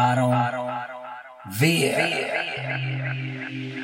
I don't, I don't, I don't, I don't. Veer. Veer.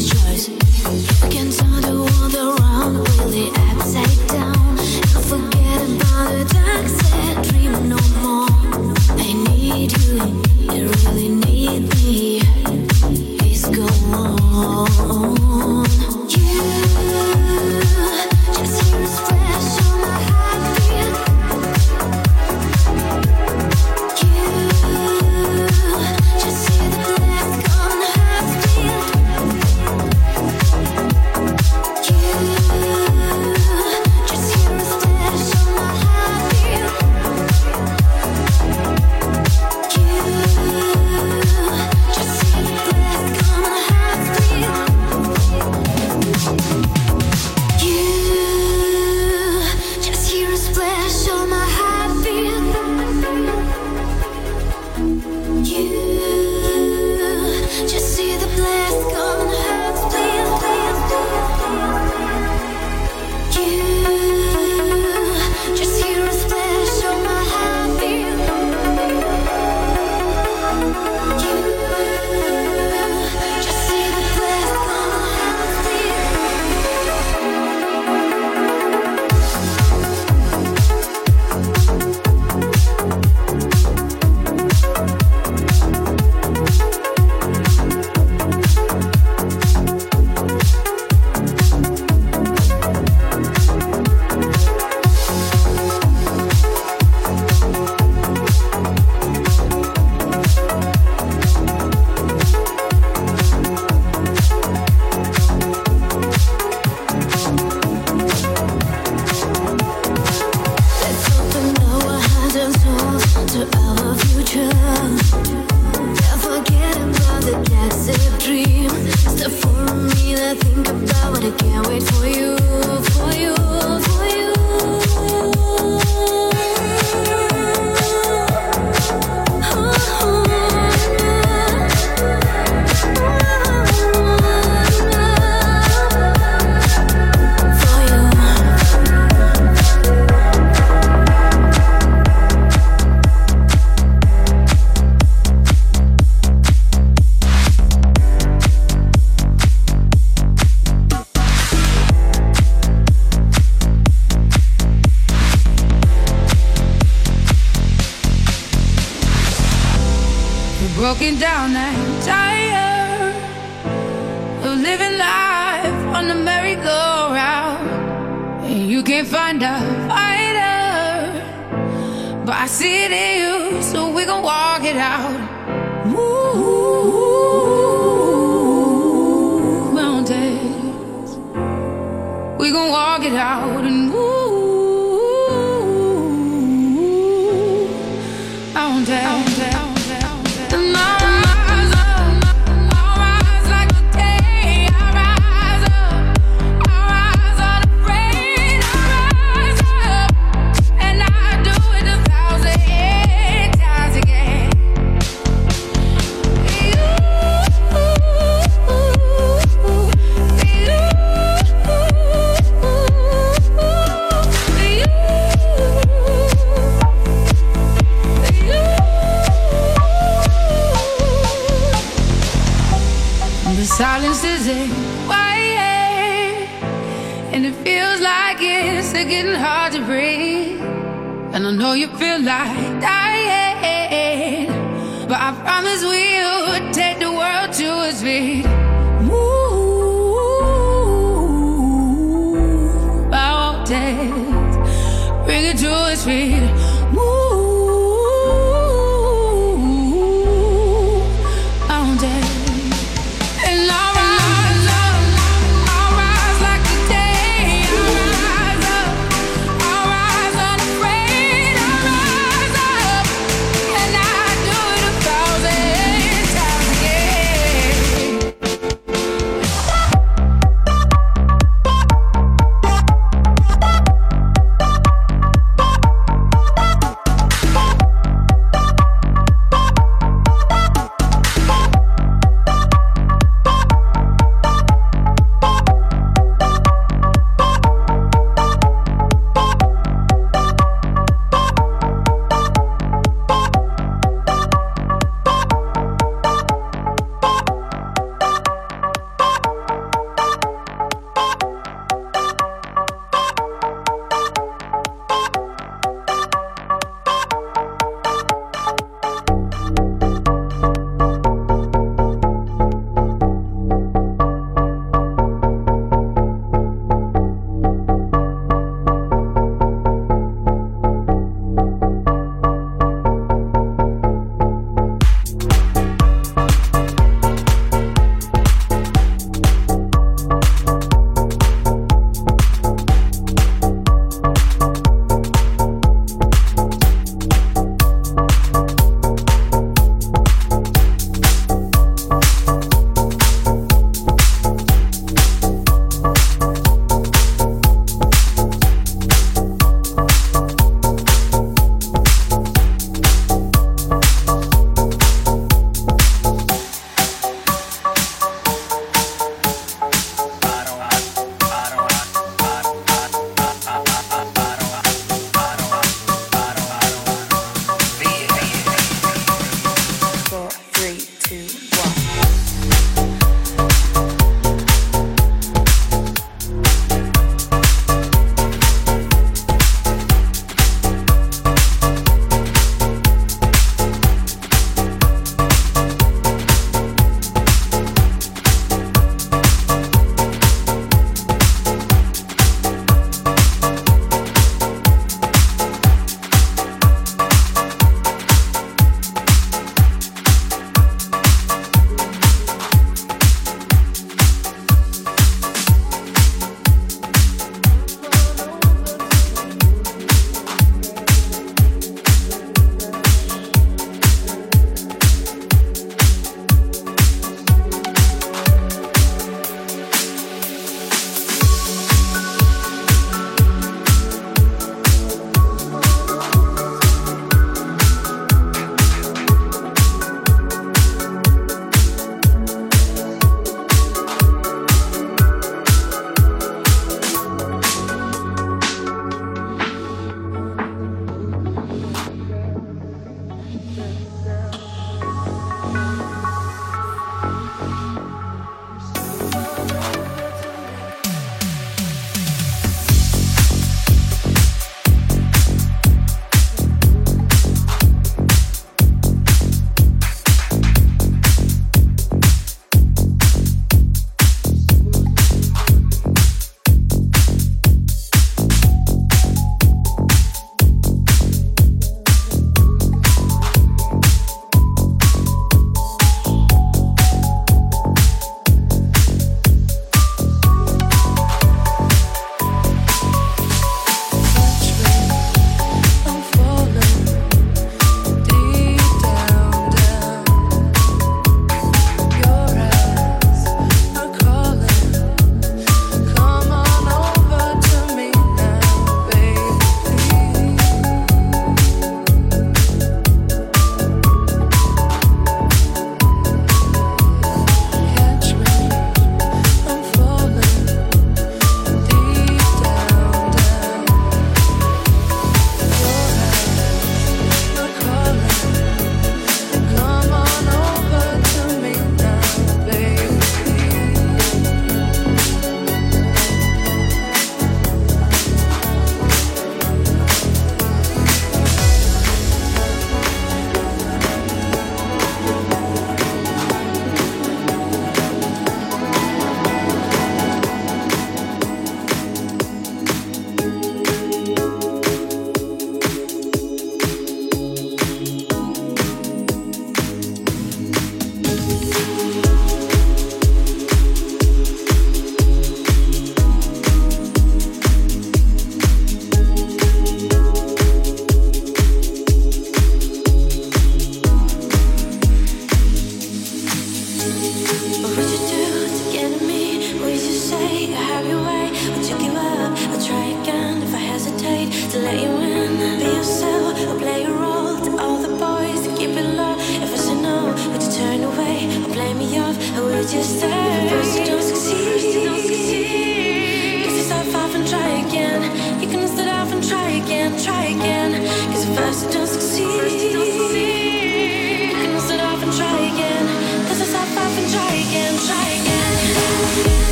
Choice. And I know you feel like dying, but I promise we'll take the world to its feet. Move mountains, bring it to its feet.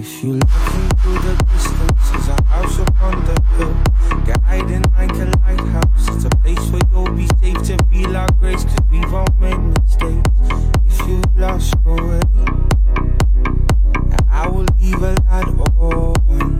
If you looking through the distance, there's a house upon the hill, guiding like a lighthouse. It's a place where you'll be safe to feel our grace, cause we've all made mistakes. If you lost your way, I will leave a light on.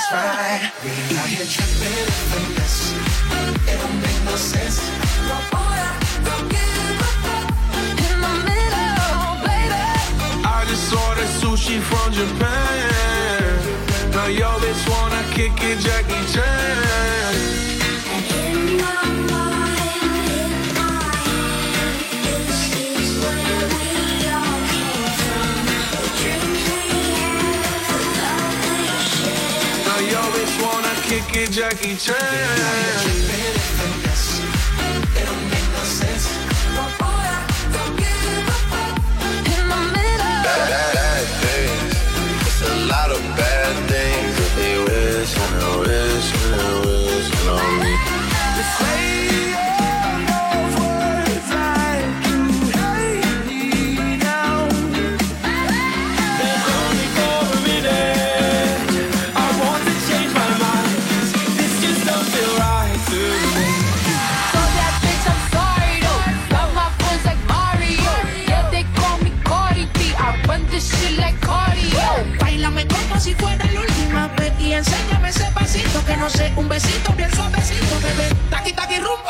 that's right. We out here tripping in the mess. It don't make no sense. No order, give a fuck. In the middle, baby. I just ordered sushi from Japan. Now yo bitch wanna kick it, Jackie Chan. each other. un besito bien suavecito, bebé. Taqui, taqui, rumba.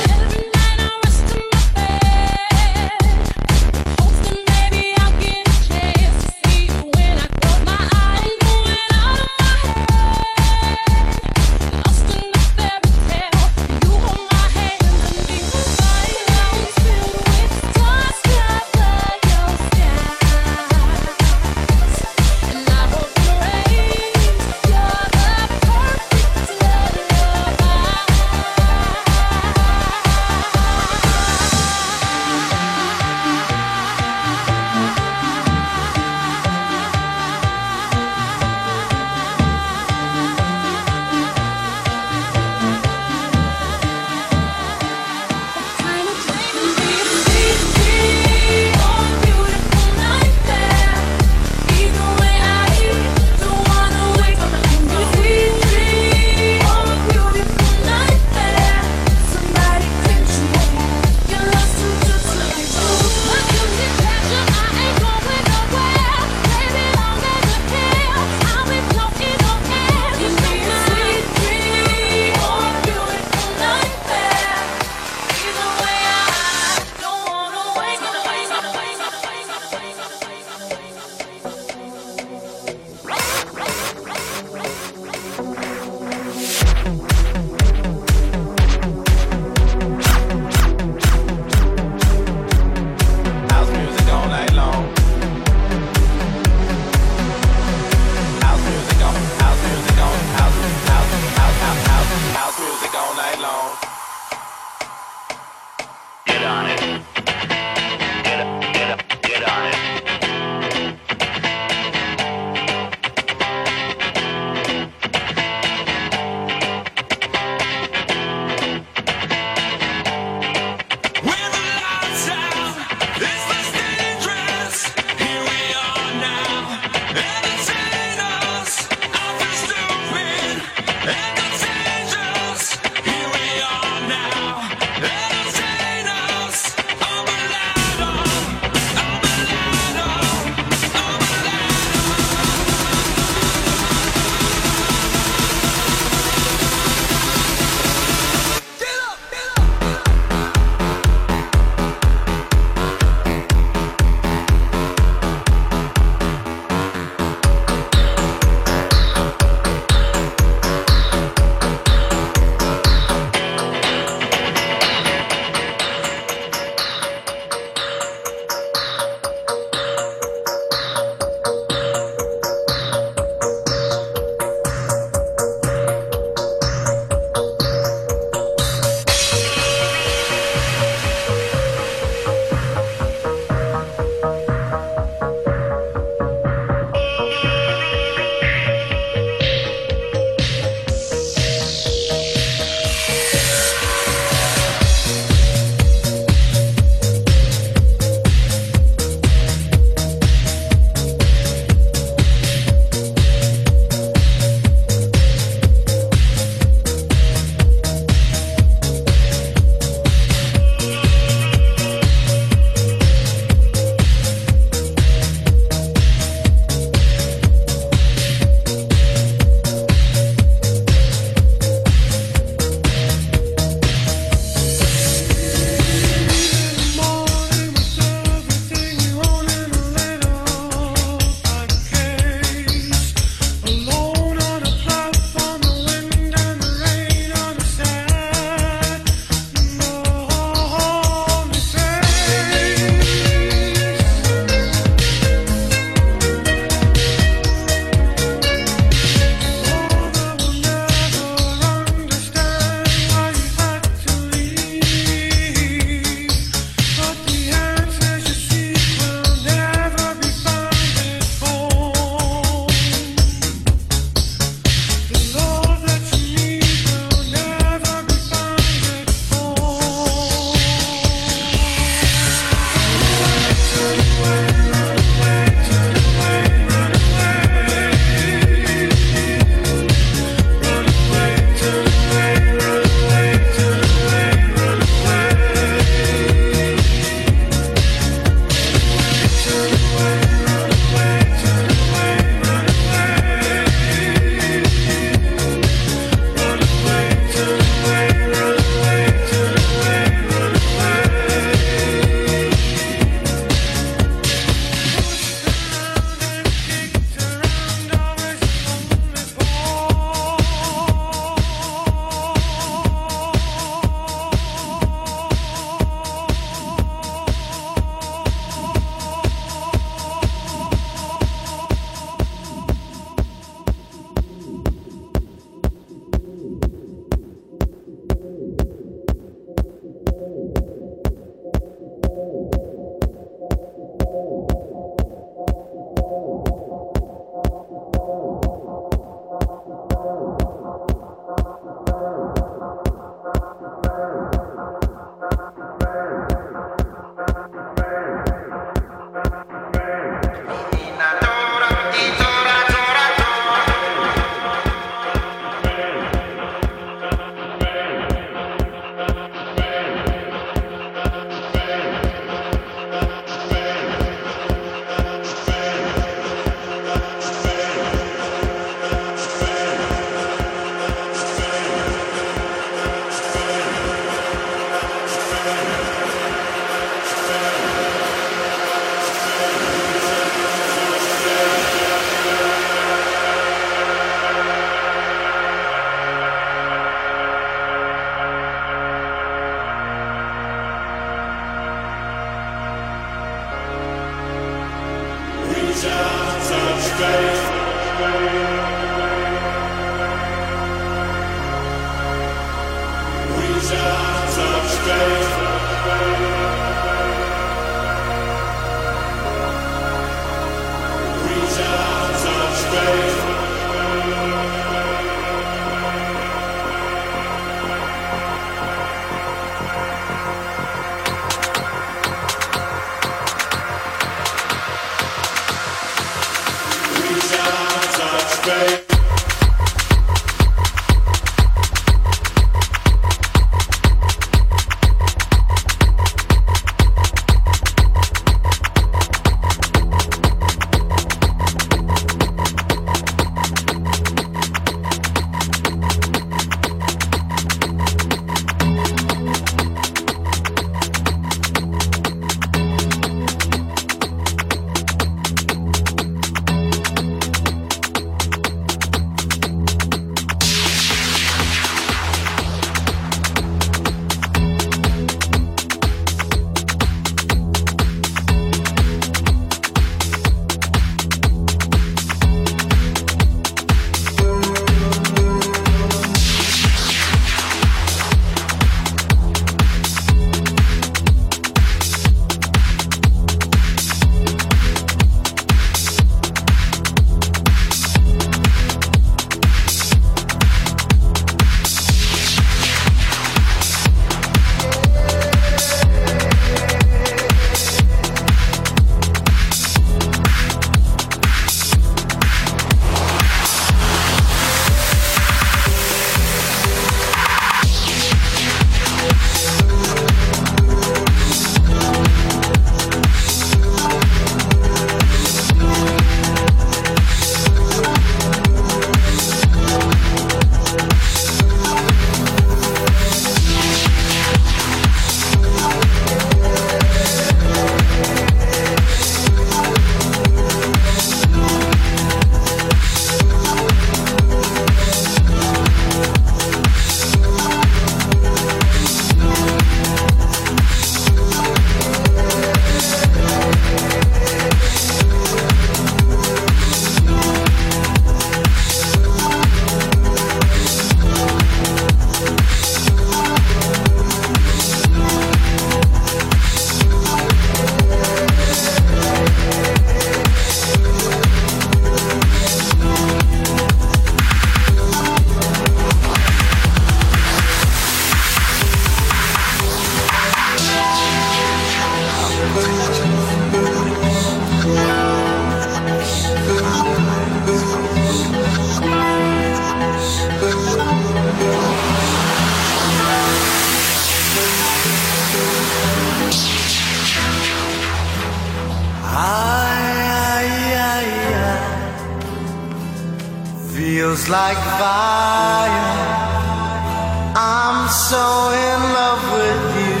in love with you.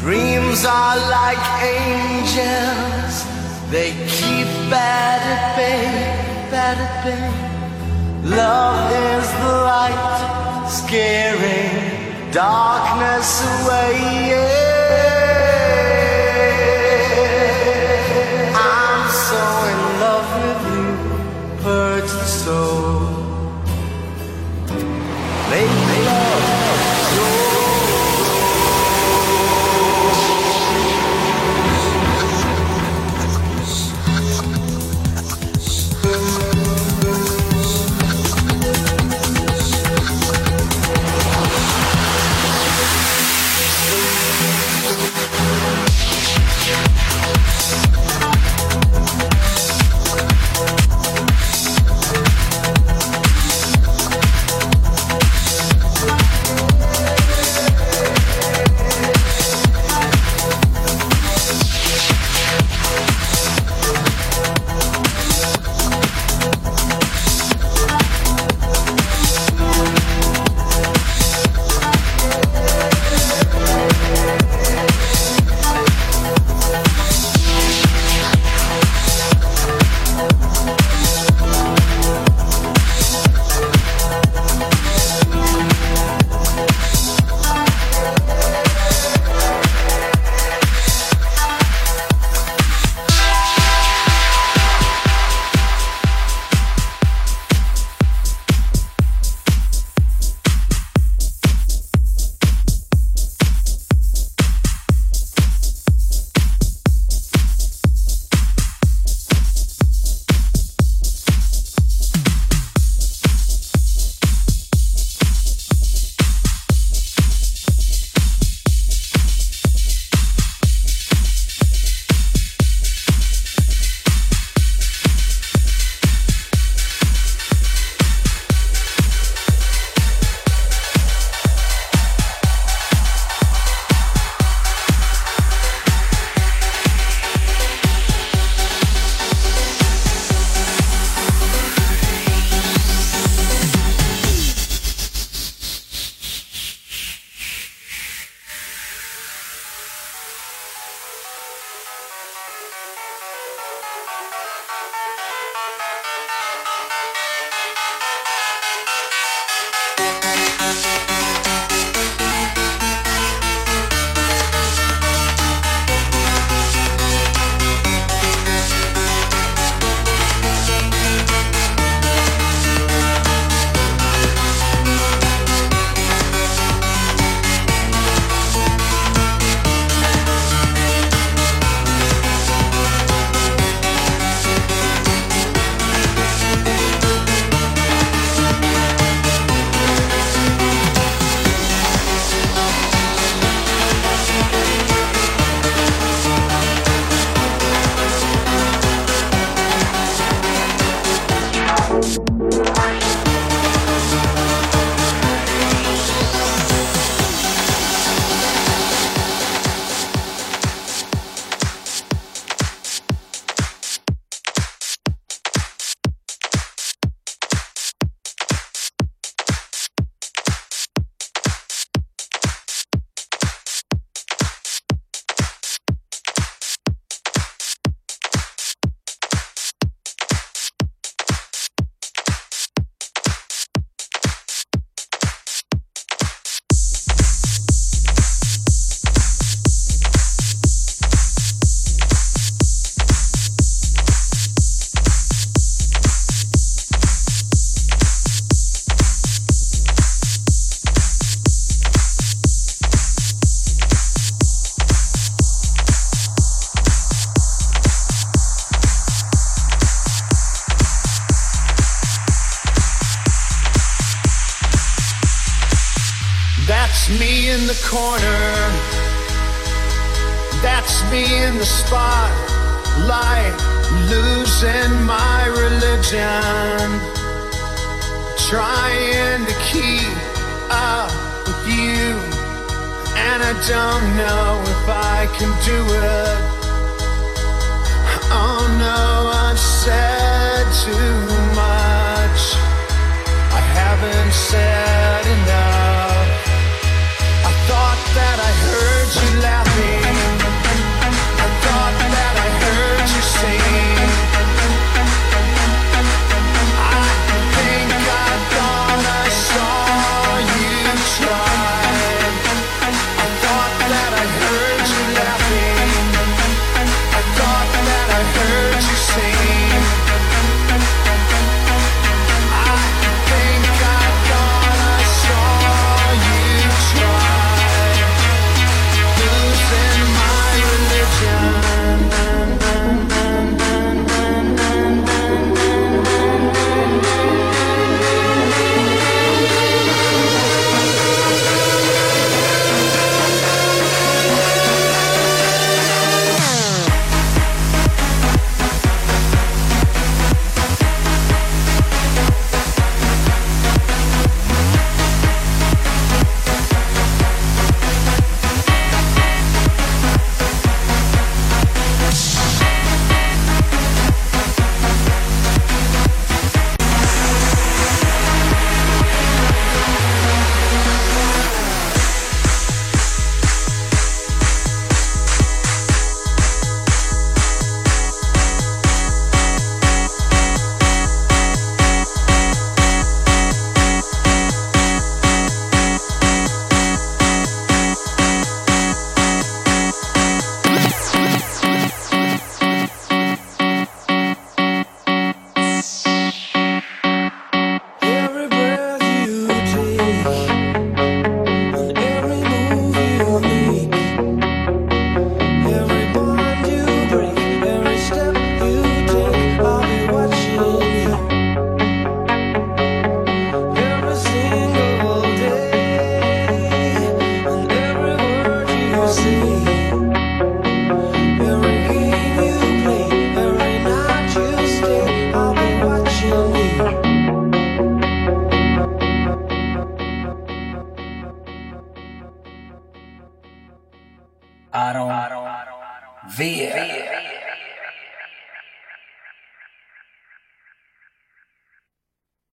Dreams are like angels, they keep bad at bay, bad at bay. Love is the light, scaring darkness away. Yeah.